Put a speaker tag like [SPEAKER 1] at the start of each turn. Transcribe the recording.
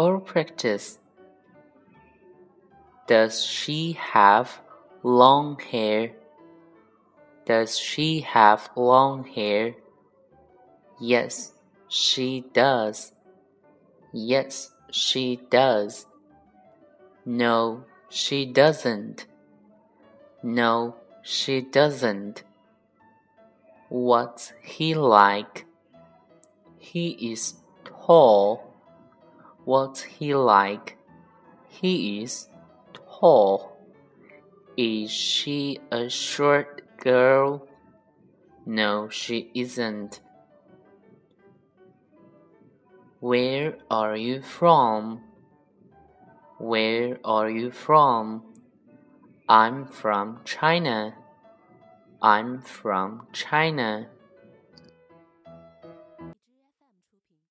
[SPEAKER 1] or practice? Does she have long hair? Does she have long hair? Yes, she does. Yes, she does. No, she doesn't. No, she doesn't. What's he like? He is tall. What's he like? He is tall. Is she a short girl? No, she isn't. Where are you from? Where are you from? I'm from China. I'm from China.